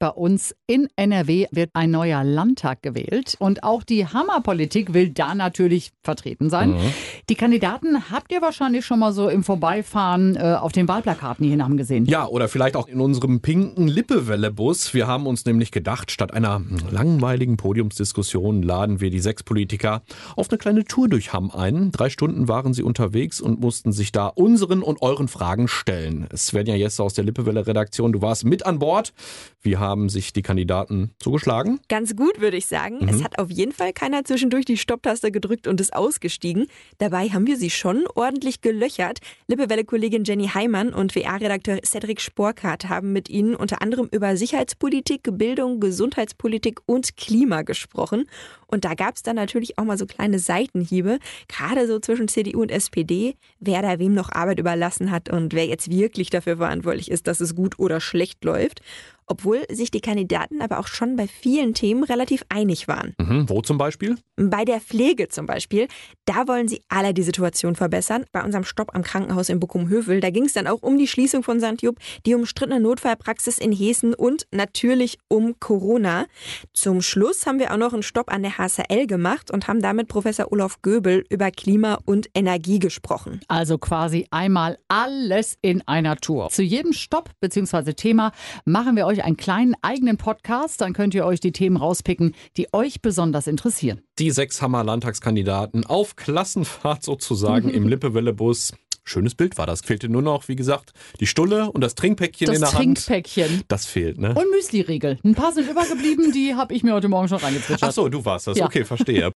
bei uns in NRW wird ein neuer Landtag gewählt und auch die Hammerpolitik will da natürlich vertreten sein. Mhm. Die Kandidaten habt ihr wahrscheinlich schon mal so im Vorbeifahren äh, auf den Wahlplakaten hier in gesehen. Ja, oder vielleicht auch in unserem pinken Lippewelle-Bus. Wir haben uns nämlich gedacht, statt einer langweiligen Podiumsdiskussion laden wir die sechs Politiker auf eine kleine Tour durch Hamm ein. Drei Stunden waren sie unterwegs und mussten sich da unseren und euren Fragen stellen. Svenja Jesse aus der Lippewelle-Redaktion, du warst mit an Bord. Wie haben sich die Kandidaten zugeschlagen? Ganz gut, würde ich sagen. Mhm. Es hat auf jeden Fall keiner zwischendurch die Stopptaste gedrückt und ist ausgestiegen. Dabei haben wir sie schon ordentlich gelöchert. Lippewelle-Kollegin Jenny Heimann und WR-Redakteur Cedric Sporkart haben mit ihnen unter anderem über Sicherheitspolitik, Bildung, Gesundheitspolitik und Klima gesprochen. Und da gab es dann natürlich auch mal so kleine Seitenhiebe, gerade so zwischen CDU und SPD, wer da wem noch Arbeit überlassen hat und wer jetzt wirklich dafür verantwortlich ist, dass es gut oder schlecht läuft obwohl sich die Kandidaten aber auch schon bei vielen Themen relativ einig waren. Mhm, wo zum Beispiel? Bei der Pflege zum Beispiel. Da wollen sie alle die Situation verbessern. Bei unserem Stopp am Krankenhaus in Buckum-Hövel, da ging es dann auch um die Schließung von St. Jupp, die umstrittene Notfallpraxis in Hessen und natürlich um Corona. Zum Schluss haben wir auch noch einen Stopp an der HSL gemacht und haben damit Professor Olaf Göbel über Klima und Energie gesprochen. Also quasi einmal alles in einer Tour. Zu jedem Stopp bzw. Thema machen wir euch euch einen kleinen eigenen Podcast. Dann könnt ihr euch die Themen rauspicken, die euch besonders interessieren. Die sechs Hammer-Landtagskandidaten auf Klassenfahrt sozusagen im Lippewelle-Bus. Schönes Bild war das. Fehlte nur noch, wie gesagt, die Stulle und das Trinkpäckchen das in der Trinkpäckchen. Hand. Das fehlt, ne? Und Müsli-Riegel. Ein paar sind übergeblieben, die habe ich mir heute Morgen schon reingezwitschert. Ach so, du warst das. Ja. Okay, verstehe.